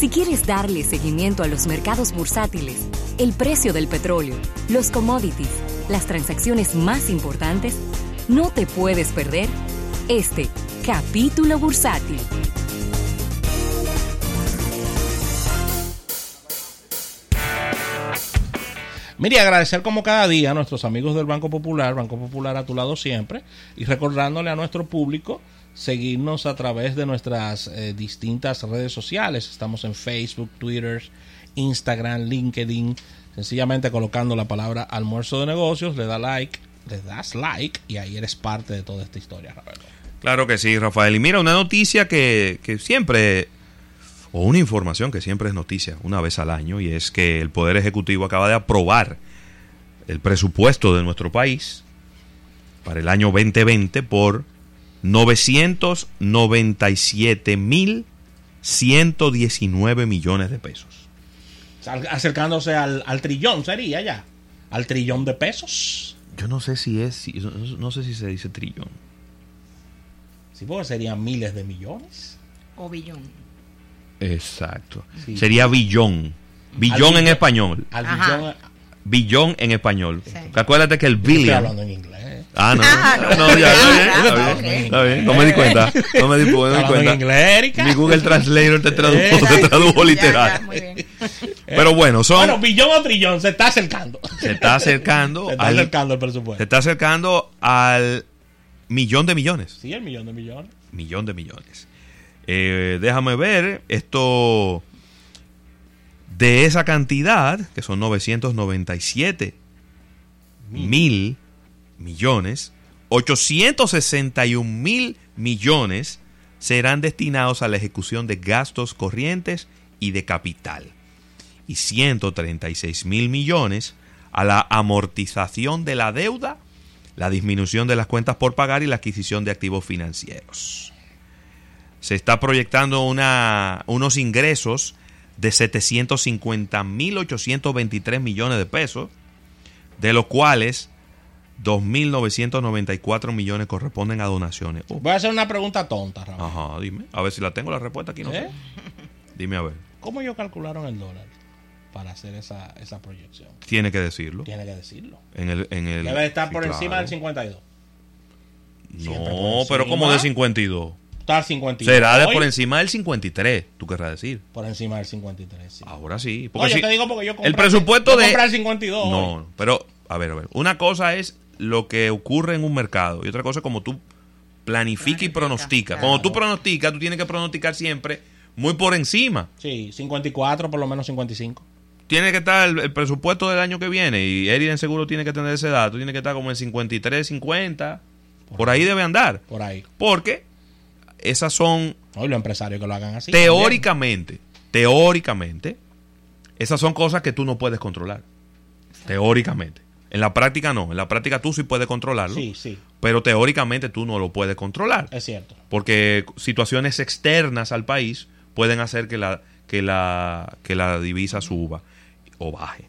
Si quieres darle seguimiento a los mercados bursátiles, el precio del petróleo, los commodities, las transacciones más importantes, no te puedes perder este capítulo bursátil. Mire, agradecer como cada día a nuestros amigos del Banco Popular, Banco Popular a tu lado siempre, y recordándole a nuestro público seguirnos a través de nuestras eh, distintas redes sociales. Estamos en Facebook, Twitter, Instagram, LinkedIn. Sencillamente colocando la palabra almuerzo de negocios, le da like, le das like y ahí eres parte de toda esta historia, Roberto. Claro que sí, Rafael. Y mira, una noticia que, que siempre o una información que siempre es noticia una vez al año y es que el Poder Ejecutivo acaba de aprobar el presupuesto de nuestro país para el año 2020 por 997.119 millones de pesos. Acercándose al, al, trillón sería ya, al trillón de pesos. Yo no sé si es, no sé si se dice trillón. Sí, porque serían miles de millones. O billón. Exacto. Sí. Sería billón. Billón en español. Al billón. Billón en español. Sí. Acuérdate que el billion. Estoy hablando en inglés. Ah, no. no, ya, está bien. Está bien. Está bien. No me di cuenta. No me di, no me di cuenta. Inglés? Mi Google Translator te tradujo, te tradujo literal. Ya, ya, muy bien. Pero bueno, son. Bueno, billón o trillón, se está acercando. Se está acercando. se está al, acercando el presupuesto. Se está acercando al millón de millones. Sí, el millón de millones. Millón de millones. Eh, déjame ver, esto de esa cantidad, que son 997 mil, mil millones, 861 mil millones serán destinados a la ejecución de gastos corrientes y de capital, y 136 mil millones a la amortización de la deuda, la disminución de las cuentas por pagar y la adquisición de activos financieros. Se está proyectando una, unos ingresos de 750.823 millones de pesos, de los cuales 2.994 millones corresponden a donaciones. Oh. Voy a hacer una pregunta tonta, Raúl. Ajá, dime. A ver si la tengo la respuesta aquí, no ¿Eh? sé. Dime a ver. ¿Cómo ellos calcularon el dólar para hacer esa, esa proyección? Tiene que decirlo. Tiene que decirlo. En el, en el, Debe estar sí, por claro. encima del 52. No, pero como de 52. Estar 52. Será de por encima del 53, tú querrás decir. Por encima del 53, sí. Ahora sí. Porque si- te digo porque yo compré, el presupuesto yo de... compré el 52. hoy. No, pero, a ver, a ver. Una cosa es lo que ocurre en un mercado y otra cosa es como tú y Planifica, pronosticas. claro. Cuando tú pronosticas, tú tienes que pronosticar siempre muy por encima. Sí, 54, por lo menos 55. Tiene que estar el, el presupuesto del año que viene y Eriden seguro tiene que tener ese dato. Tiene que estar como en 53, 50. Por ahí debe andar. Por ahí. Porque esas son Hoy los empresarios que lo hagan así. teóricamente, teóricamente, esas son cosas que tú no puedes controlar. Teóricamente. En la práctica no. En la práctica tú sí puedes controlarlo. Sí, sí, Pero teóricamente tú no lo puedes controlar. es cierto. Porque situaciones externas al país pueden hacer que la, que la, que la divisa suba o baje.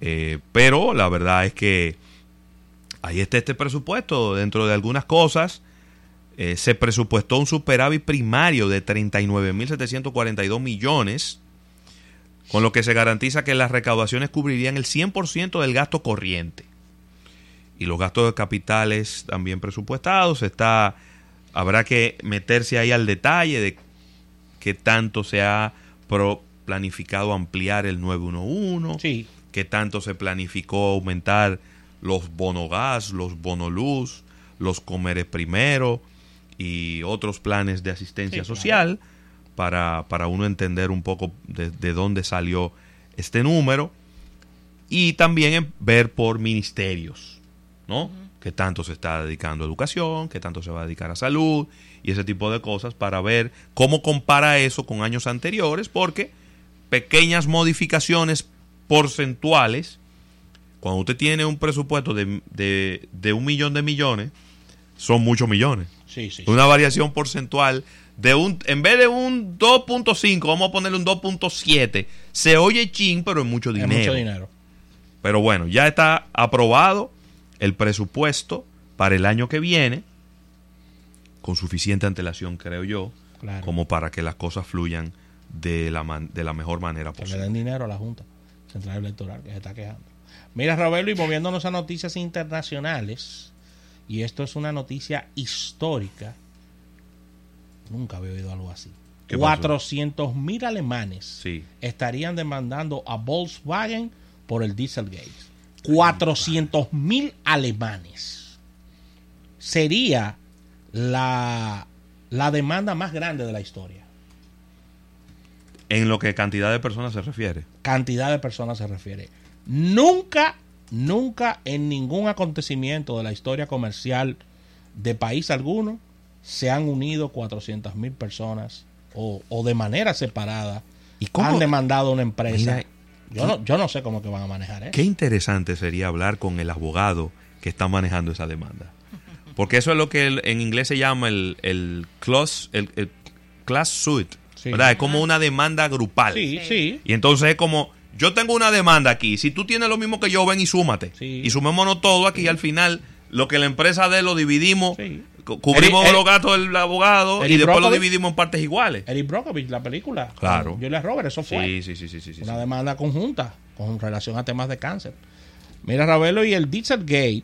Eh, pero la verdad es que ahí está este presupuesto. Dentro de algunas cosas eh, se presupuestó un superávit primario de 39.742 millones, con lo que se garantiza que las recaudaciones cubrirían el 100% del gasto corriente. Y los gastos de capitales también presupuestados. Está, habrá que meterse ahí al detalle de qué tanto se ha pro- planificado ampliar el 911, Sí. qué tanto se planificó aumentar los bonogas, los bonoluz, los comeres primero y otros planes de asistencia Sí, claro. Para, para uno entender un poco de, de dónde salió este número y también ver por ministerios, ¿no? Qué tanto se está dedicando a educación, qué tanto se va a dedicar a salud y ese tipo de cosas para ver cómo compara eso con años anteriores, porque pequeñas modificaciones porcentuales, cuando usted tiene un presupuesto de, de, de un millón de millones, son muchos millones. Sí, sí. Una variación porcentual de un, en vez de un 2.5, vamos a ponerle un 2.7. Se oye chin, pero es mucho Es dinero. mucho dinero. Pero bueno, ya está aprobado el presupuesto para el año que viene, con suficiente antelación, creo yo, Claro. como para que las cosas fluyan de la, man- de la mejor manera Que le posible. den dinero a la Junta Central Electoral que se está quejando. Mira, Ravelo, y moviéndonos a noticias internacionales, y esto es una noticia histórica. Nunca había oído algo así. ¿Qué pasó? 400 mil alemanes Sí. estarían demandando a Volkswagen por el Dieselgate. 400 mil alemanes. Sería la, la demanda más grande de la historia. En lo que cantidad de personas se refiere. Cantidad de personas se refiere. Nunca, nunca en ningún acontecimiento de la historia comercial de país alguno se han unido 400 mil personas o, o de manera separada ¿Y cómo? han demandado una empresa. Mira, yo, no, yo no sé cómo que van a manejar eso. Qué interesante sería hablar con el abogado que está manejando esa demanda. Porque eso es lo que el- en inglés se llama el, el, class, el, el class suit. Sí. ¿verdad? Es como una demanda grupal. Sí, sí. Y entonces es como, yo tengo una demanda aquí. Si tú tienes lo mismo que yo, ven y súmate. Sí. Y sumémonos todo aquí. Y al final, lo que la empresa dé lo dividimos. Cubrimos Eric- los gastos del abogado y después lo dividimos en partes iguales. Eric Brockovich, la película. Claro. con Julia Roberts, eso fue. Sí, sí, sí, sí, sí, sí, una sí. demanda conjunta con relación a temas de cáncer. Mira, Ravelo, y el Dieselgate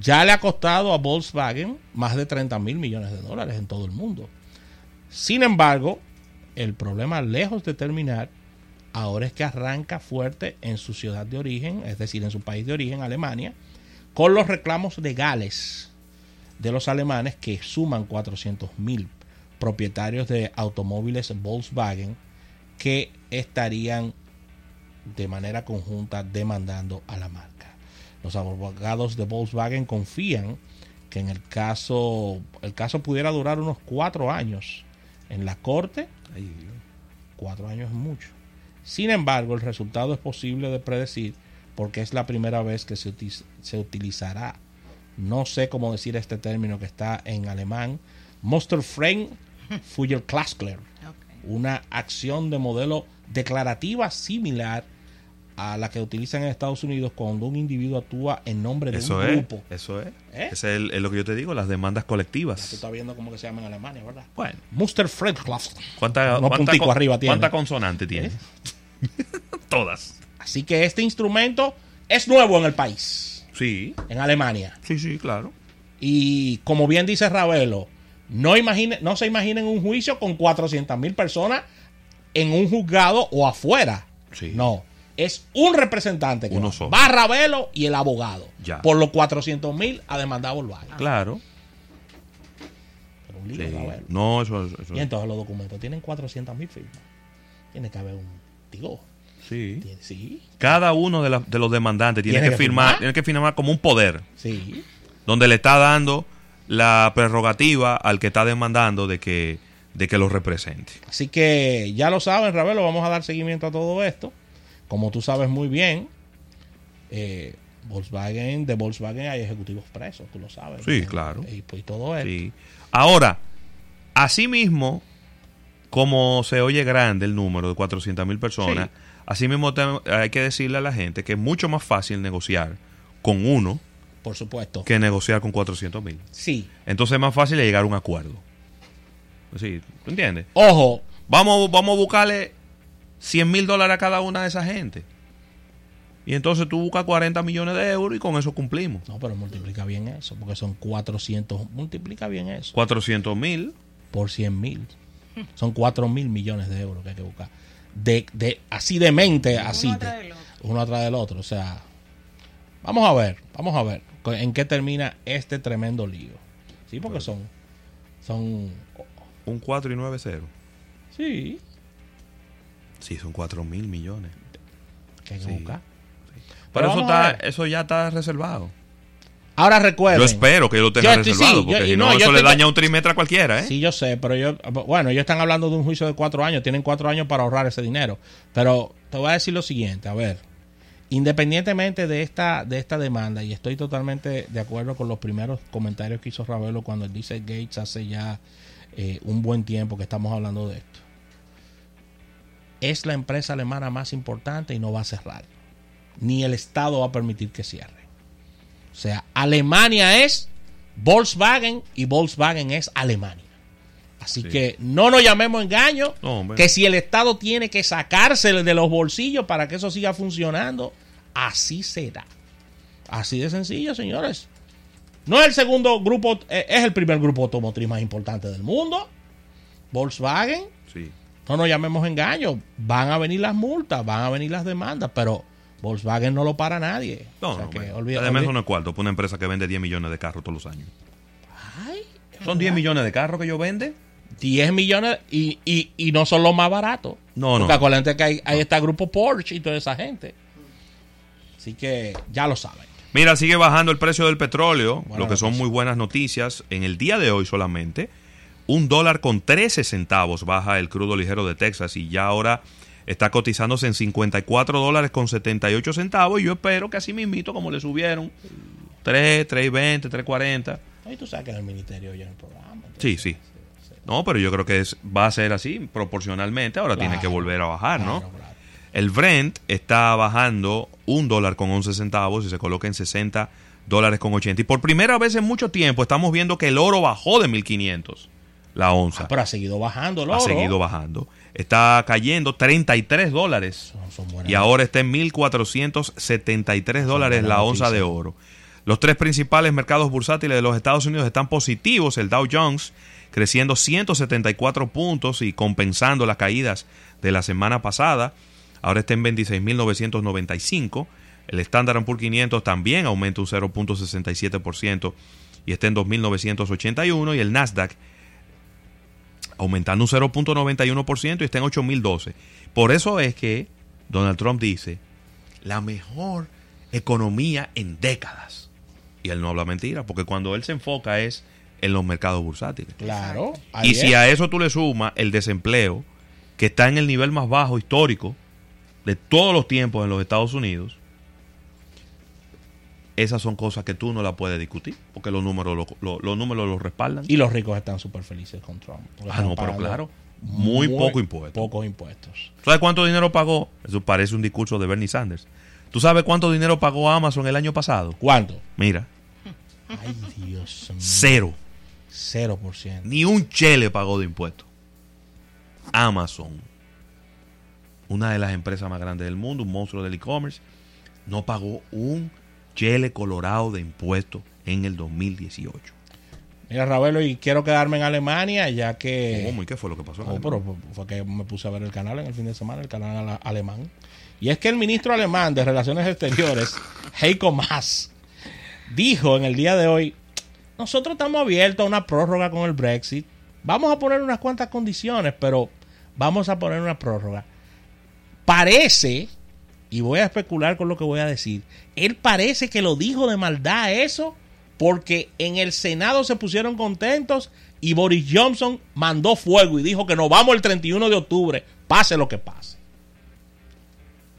ya le ha costado a Volkswagen más de 30 mil millones de dólares en todo el mundo. Sin embargo, el problema, lejos de terminar, ahora es que arranca fuerte en su ciudad de origen, es decir, en su país de origen, Alemania, con los reclamos legales de los alemanes que suman 400 mil propietarios de automóviles Volkswagen que estarían de manera conjunta demandando a la marca. Los abogados de Volkswagen confían que en el caso, el caso pudiera durar unos cuatro años en la corte. Ay, Dios. Cuatro años es mucho. Sin embargo, el resultado es posible de predecir porque es la primera vez que se, se utilizará, no sé cómo decir este término que está en alemán, Musterfrein Feuerklassler, una acción de modelo declarativa similar a la que utilizan en Estados Unidos cuando un individuo actúa en nombre de Eso un es. grupo. Eso es. ¿Eh? Ese es, el- es lo que yo te digo, las demandas Tú colectivas. estás viendo cómo que se llama en Alemania, ¿verdad? Bueno. ¿Cuánta, Unos cuánta punticos con- arriba tiene. ¿Cuánta consonante tiene? Todas. Así que este instrumento es nuevo en el país, Sí, en Alemania. sí, sí, claro. Y como bien dice Ravelo, no, imagine, no se imaginen un juicio con 400 mil personas en un juzgado o afuera. Sí. No, es un representante que Uno va. solo. va Ravelo y el abogado. Ya. Por los 400 mil a demandar a Volkswagen. Claro. Pero un lío, Sí. Ravelo. No, eso, eso- Y entonces los documentos tienen 400 mil firmas. Tiene que haber un digo. Sí. Cada uno de, la- de los demandantes tiene, Tiene que, que firmar, firmar. tiene que firmar como un poder, sí. donde le está dando la prerrogativa al que está demandando de que, de que lo represente. Así que ya lo saben, Ravelo, vamos a dar seguimiento a todo esto. Como tú sabes muy bien, eh, Volkswagen, de Volkswagen hay ejecutivos presos, tú lo sabes. Sí, Eh, claro. Y, pues todo esto. Sí. Ahora, asimismo, como se oye grande el número de 400 mil personas, asimismo hay que decirle a la gente que es mucho más fácil negociar con uno Por supuesto. que negociar con 400 mil. Sí. Entonces es más fácil llegar a un acuerdo. Sí, ¿tú entiendes? Ojo, Vamos, vamos a buscarle 100 mil dólares a cada una de esa gente. Y entonces tú buscas 40 millones de euros y con eso cumplimos. no, pero multiplica bien eso, porque son 400, multiplica bien eso 400 mil. por 100 mil. Son 4 mil millones de euros que hay que buscar. De, de, así de mente, así. Uno atrás de- del otro. uno atrás del otro. O sea, vamos a ver, vamos a ver en qué termina este tremendo lío. Sí, porque son, son, Un 4 y 9 0. sí, Sí, son 4 mil millones. que hay que Sí. buscar. Pero, Pero eso, está, eso ya está reservado. Ahora recuerden. Yo espero que lo tenga Yo estoy- reservado, sí, porque yo- si no, no, eso le daña un trimestre a cualquiera, ¿eh? Sí, yo sé, pero yo, bueno, ellos están hablando de un juicio de cuatro años, tienen cuatro años para ahorrar ese dinero. Pero te voy a decir lo siguiente, a ver, independientemente de esta, de esta demanda, y estoy totalmente de acuerdo con los primeros comentarios que hizo Ravelo cuando él dice Gates hace ya eh, un buen tiempo que estamos hablando de esto. Es la empresa alemana más importante y no va a cerrar. Ni el Estado va a permitir que cierre. O sea, Alemania es Volkswagen y Volkswagen es Alemania. Así Sí. que no nos llamemos engaño, No, que si el Estado tiene que sacarse de los bolsillos para que eso siga funcionando, así será. Así de sencillo, señores. No es el segundo grupo, eh, es el primer grupo automotriz más importante del mundo. Volkswagen, Sí. no nos llamemos engaño. Van a venir las multas, van a venir las demandas, pero Volkswagen no lo para nadie. No, O sea no, que hombre. olvida- Además, olvida- no es cuarto. una empresa que vende 10 millones de carros todos los años. Ay, ¿Son 10 millones de carros que ellos venden? 10 millones y, y, y no son los más baratos. No, no. Porque acuérdense que hay, está el grupo Porsche y toda esa gente. Así que ya lo saben. Mira, sigue bajando el precio del petróleo, lo que son noticia. muy buenas noticias. En el día de hoy solamente, un dólar con 13 centavos baja el crudo ligero de Texas y ya ahora está cotizándose en 54 dólares con 78 centavos. Y yo espero que así mismito, como le subieron, 3, 3.20, 3.40. Ahí tú sabes que en el ministerio oyen el programa. Sí, sí. No, pero yo creo que es, va a ser así proporcionalmente. Ahora tiene que Claro. volver a bajar, ¿no? Claro, claro. El Brent está bajando un dólar con 11 centavos y se coloca en 60 dólares con 80. Y por primera vez en mucho tiempo estamos viendo que el oro bajó de 1500, la onza. Ah, pero ha seguido bajando el ha seguido bajando. Está cayendo 33 dólares Son- son buenas y ahora está en 1473 dólares la onza de oro. Los tres principales mercados bursátiles de los Estados Unidos están positivos. El Dow Jones creciendo 174 puntos y compensando las caídas de la semana pasada. Ahora está en 26.995. El Standard Poor's 500 también aumenta un 0.67% y está en 2.981. Y el Nasdaq aumentando un 0.91% y está en 8.012. Por eso es que Donald Trump dice la mejor economía en décadas. Y él no habla mentira, porque cuando él se enfoca es en los mercados bursátiles. Claro. Y si a eso tú le sumas el desempleo, que está en el nivel más bajo histórico de todos los tiempos en los Estados Unidos, esas son cosas que tú no las puedes discutir, porque los números lo, lo- los números los respaldan. Y los ricos están súper felices con Trump. Ah, no, pero claro, muy poco impuesto. Pocos impuestos. ¿Sabes cuánto dinero pagó? Eso parece un discurso de Bernie Sanders. ¿Tú sabes cuánto dinero pagó Amazon el año pasado? ¿Cuánto? Mira, Ay, Dios mío. cero. 0%. Ni un chele pagó de impuestos. Amazon, una de las empresas más grandes del mundo, un monstruo del e-commerce, no pagó un chele colorado de impuestos en el 2018. Mira, Ravelo, y quiero quedarme en Alemania, ya que. ¿Cómo y qué fue lo que pasó? en Oh, pero fue que me puse a ver el canal en el fin de semana, el canal alemán. Y es que el ministro alemán de Relaciones Exteriores, Heiko Maas, dijo en el día de hoy, nosotros estamos abiertos a una prórroga con el Brexit. Vamos a poner unas cuantas condiciones, pero vamos a poner una prórroga. Parece, y voy a especular con lo que voy a decir, él parece que lo dijo de maldad eso, porque en el Senado se pusieron contentos y Boris Johnson mandó fuego y dijo que nos vamos el 31 de octubre, pase lo que pase.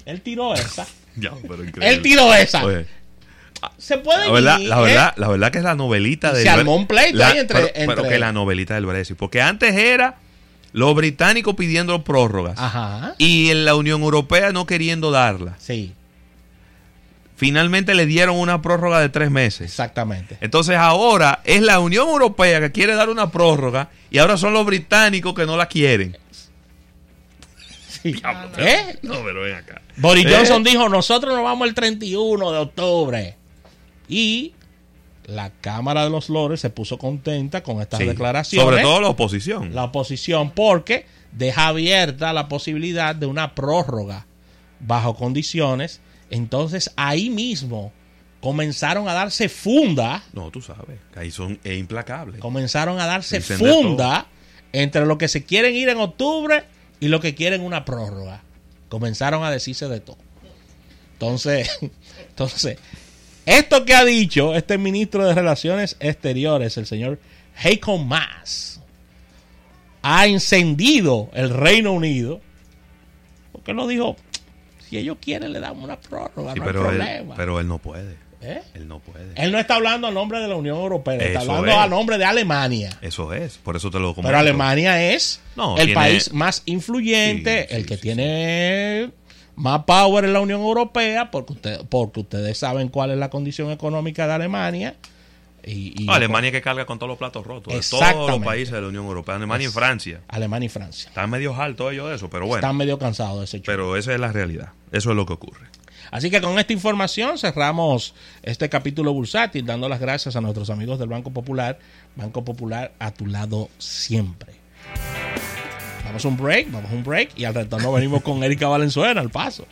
Él tiró esa. Ya, pero increíble. Él tiró esa. Oye, Se puede la verdad, ir, la ¿eh? verdad, la verdad que es la novelita Y del se armó un pleito la- ahí entre- pero, pero entre- que la novelita del Brexit, porque antes era los británicos pidiendo prórrogas Ajá. y en la Unión Europea no queriendo darla. Sí, Finalmente le dieron una prórroga de tres meses. exactamente. Entonces ahora es la Unión Europea que quiere dar una prórroga y ahora son los británicos que no la quieren. Sí. ¿Eh? No, pero ven acá. Boris ¿Eh? Johnson dijo, nosotros nos vamos el 31 de octubre. Y la Cámara de los Lores se puso contenta con estas Sí, declaraciones. Sobre todo la oposición. la oposición porque deja abierta la posibilidad de una prórroga bajo condiciones. Entonces ahí mismo comenzaron a darse funda, No, tú sabes, que ahí son es implacable. comenzaron a darse Dicen funda entre lo que se quieren ir en octubre y lo que quieren una prórroga. Comenzaron a decirse de todo. Entonces, entonces, esto que ha dicho este ministro de Relaciones Exteriores, el señor Heiko Maas, ha encendido el Reino Unido, porque lo dijo, si ellos quieren le damos una prórroga, Sí, no hay él, problema. pero él no puede. ¿Eh? Él no puede. Él no está hablando a nombre de la Unión Europea, está Eso hablando es. a nombre de Alemania. Eso es, por eso te lo comento. Pero Alemania es No, el tiene- país más influyente, Sí, sí, el que tiene más power en la Unión Europea, porque, usted- porque ustedes saben cuál es la condición económica de Alemania. Y, Alemania que carga con todos los platos rotos. De todos los países de la Unión Europea. Alemania y Francia. Alemania y Francia. Están medio altos ellos de eso, pero bueno. Están medio cansados de ese show. Pero esa es la realidad. Eso es lo que ocurre. Así que con esta información cerramos este capítulo bursátil, dando las gracias a nuestros amigos del Banco Popular. Banco Popular a tu lado siempre. Vamos a un break, vamos a un break y al retorno venimos con Erika Valenzuela al paso.